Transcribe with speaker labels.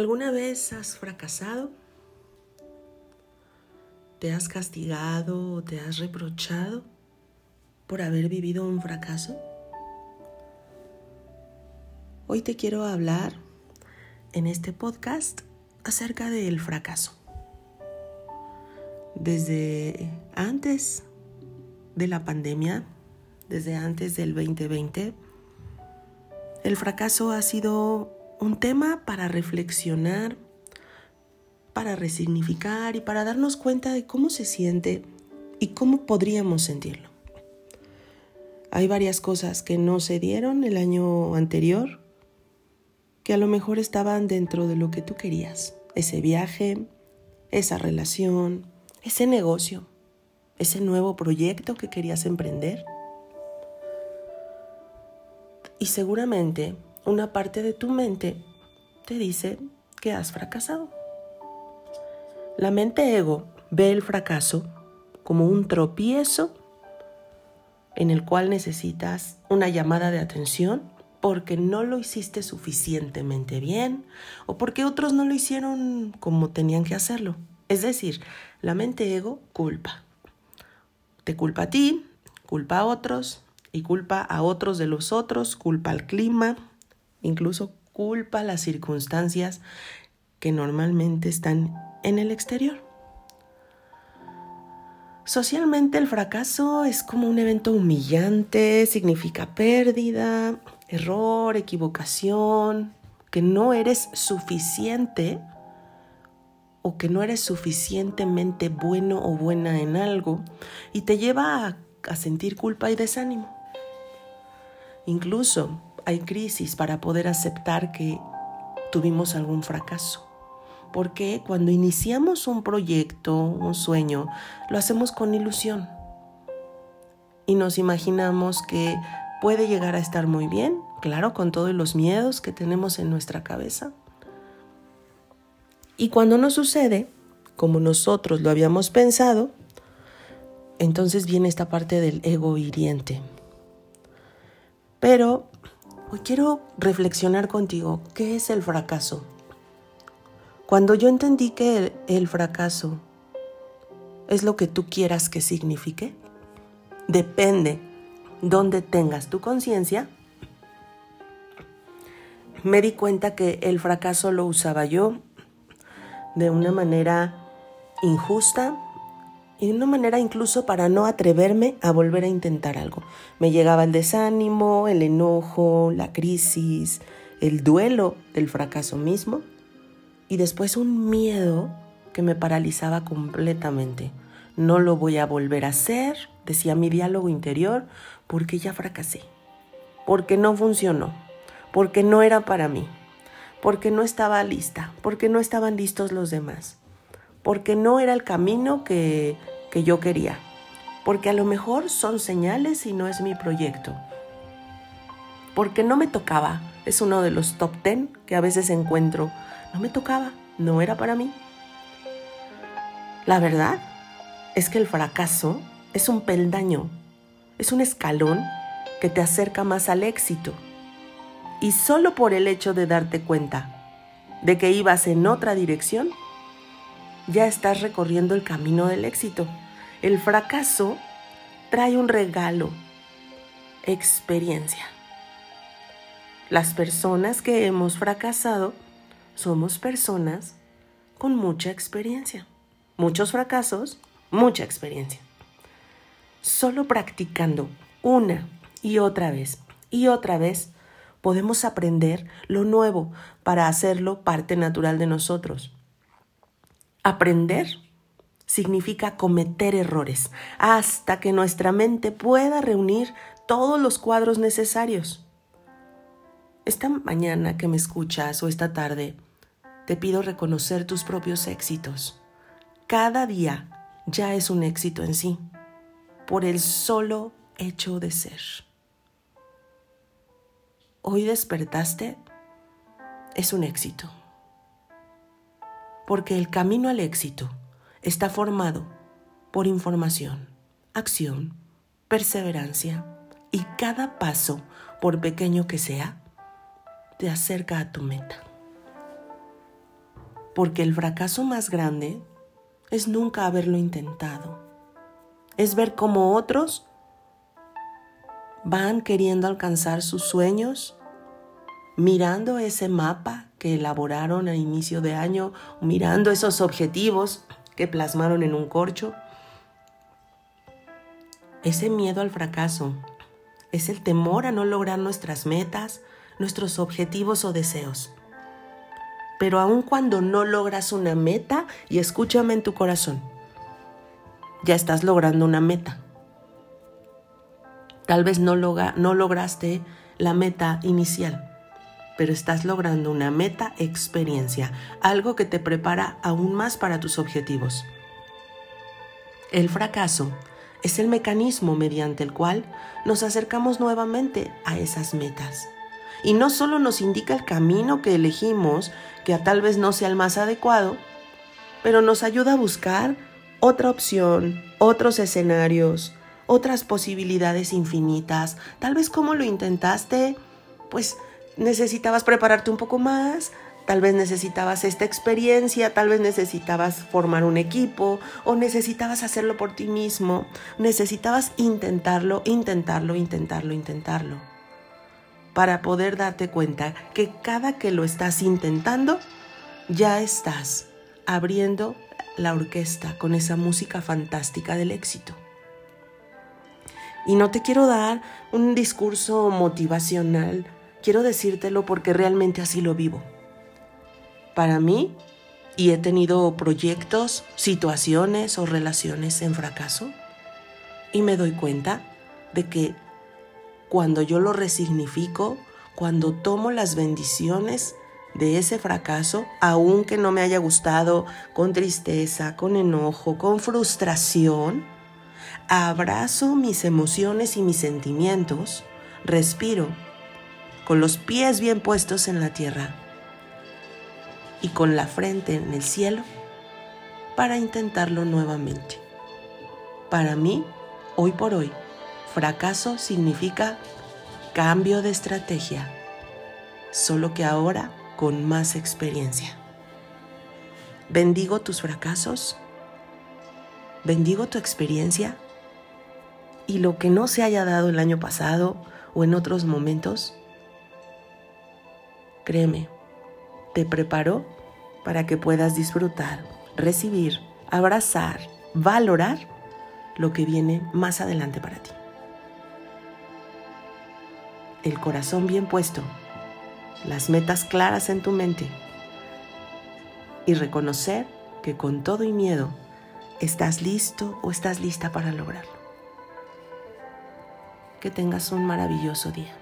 Speaker 1: ¿Alguna vez has fracasado? ¿Te has castigado o te has reprochado por haber vivido un fracaso? Hoy te quiero hablar en este podcast acerca del fracaso. Desde antes de la pandemia, desde antes del 2020, el fracaso ha sido un tema para reflexionar, para resignificar y para darnos cuenta de cómo se siente y cómo podríamos sentirlo. Hay varias cosas que no se dieron el año anterior, que a lo mejor estaban dentro de lo que tú querías. Ese viaje, esa relación, ese negocio, ese nuevo proyecto que querías emprender. Y seguramente una parte de tu mente te dice que has fracasado. La mente ego ve el fracaso como un tropiezo en el cual necesitas una llamada de atención porque no lo hiciste suficientemente bien o porque otros no lo hicieron como tenían que hacerlo. Es decir, la mente ego culpa. Te culpa a ti, culpa a otros y culpa a otros de los otros, culpa al clima, incluso culpa las circunstancias que normalmente están en el exterior. Socialmente el fracaso es como un evento humillante, significa pérdida, error, equivocación, que no eres suficiente o que no eres suficientemente bueno o buena en algo y te lleva a, sentir culpa y desánimo. Incluso hay crisis para poder aceptar que tuvimos algún fracaso. Porque cuando iniciamos un proyecto, un sueño, lo hacemos con ilusión. Y nos imaginamos que puede llegar a estar muy bien, claro, con todos los miedos que tenemos en nuestra cabeza. Y cuando no sucede, como nosotros lo habíamos pensado, entonces viene esta parte del ego hiriente. Pero Hoy quiero reflexionar contigo, ¿qué es el fracaso? Cuando yo entendí que el, fracaso es lo que tú quieras que signifique, depende donde tengas tu conciencia, me di cuenta que el fracaso lo usaba yo de una manera injusta, y de una manera incluso para no atreverme a volver a intentar algo. Me llegaba el desánimo, el enojo, la crisis, el duelo del fracaso mismo y después un miedo que me paralizaba completamente. No lo voy a volver a hacer, decía mi diálogo interior, porque ya fracasé, porque no funcionó, porque no era para mí, porque no estaba lista, porque no estaban listos los demás porque no era el camino que, que yo quería, porque a lo mejor son señales y no es mi proyecto, porque no me tocaba, es uno de los top ten que a veces encuentro, no me tocaba, no era para mí. La verdad es que el fracaso es un peldaño, es un escalón que te acerca más al éxito. Y solo por el hecho de darte cuenta de que ibas en otra dirección, ya estás recorriendo el camino del éxito. El fracaso trae un regalo, experiencia. Las personas que hemos fracasado somos personas con mucha experiencia. Muchos fracasos, mucha experiencia. Solo practicando una y otra vez y otra vez podemos aprender lo nuevo para hacerlo parte natural de nosotros. Aprender significa cometer errores hasta que nuestra mente pueda reunir todos los cuadros necesarios. Esta mañana que me escuchas o esta tarde, te pido reconocer tus propios éxitos. Cada día ya es un éxito en sí, por el solo hecho de ser. Hoy despertaste, es un éxito porque el camino al éxito está formado por información, acción, perseverancia y cada paso, por pequeño que sea, te acerca a tu meta. Porque el fracaso más grande es nunca haberlo intentado. Es ver cómo otros van queriendo alcanzar sus sueños, mirando ese mapa que elaboraron a inicio de año, mirando esos objetivos que plasmaron en un corcho. Ese miedo al fracaso es el temor a no lograr nuestras metas, nuestros objetivos o deseos. Pero aun cuando no logras una meta, y escúchame en tu corazón, ya estás logrando una meta. Tal vez no, no lograste la meta inicial, pero estás logrando una meta experiencia, algo que te prepara aún más para tus objetivos. El fracaso es el mecanismo mediante el cual nos acercamos nuevamente a esas metas. Y no solo nos indica el camino que elegimos, que tal vez no sea el más adecuado, pero nos ayuda a buscar otra opción, otros escenarios, otras posibilidades infinitas. Tal vez como lo intentaste, pues necesitabas prepararte un poco más, Tal vez necesitabas esta experiencia, tal vez necesitabas formar un equipo o necesitabas hacerlo por ti mismo. Necesitabas intentarlo, intentarlo, intentarlo, intentarlo. Para poder darte cuenta que cada que lo estás intentando, ya estás abriendo la orquesta con esa música fantástica del éxito. Y no te quiero dar un discurso motivacional, quiero decírtelo porque realmente así lo vivo. Para mí y he tenido proyectos, situaciones o relaciones en fracaso y me doy cuenta de que cuando yo lo resignifico, cuando tomo las bendiciones de ese fracaso, aunque no me haya gustado, con tristeza, con enojo, con frustración, abrazo mis emociones y mis sentimientos, respiro, con los pies bien puestos en la tierra y con la frente en el cielo para intentarlo nuevamente. Para mí, hoy por hoy, fracaso significa cambio de estrategia, solo que ahora con más experiencia. Bendigo tus fracasos, bendigo tu experiencia y lo que no se haya dado el año pasado o en otros momentos, créeme, te preparó para que puedas disfrutar, recibir, abrazar, valorar lo que viene más adelante para ti. El corazón bien puesto, las metas claras en tu mente y reconocer que con todo y miedo estás listo o estás lista para lograrlo. Que tengas un maravilloso día.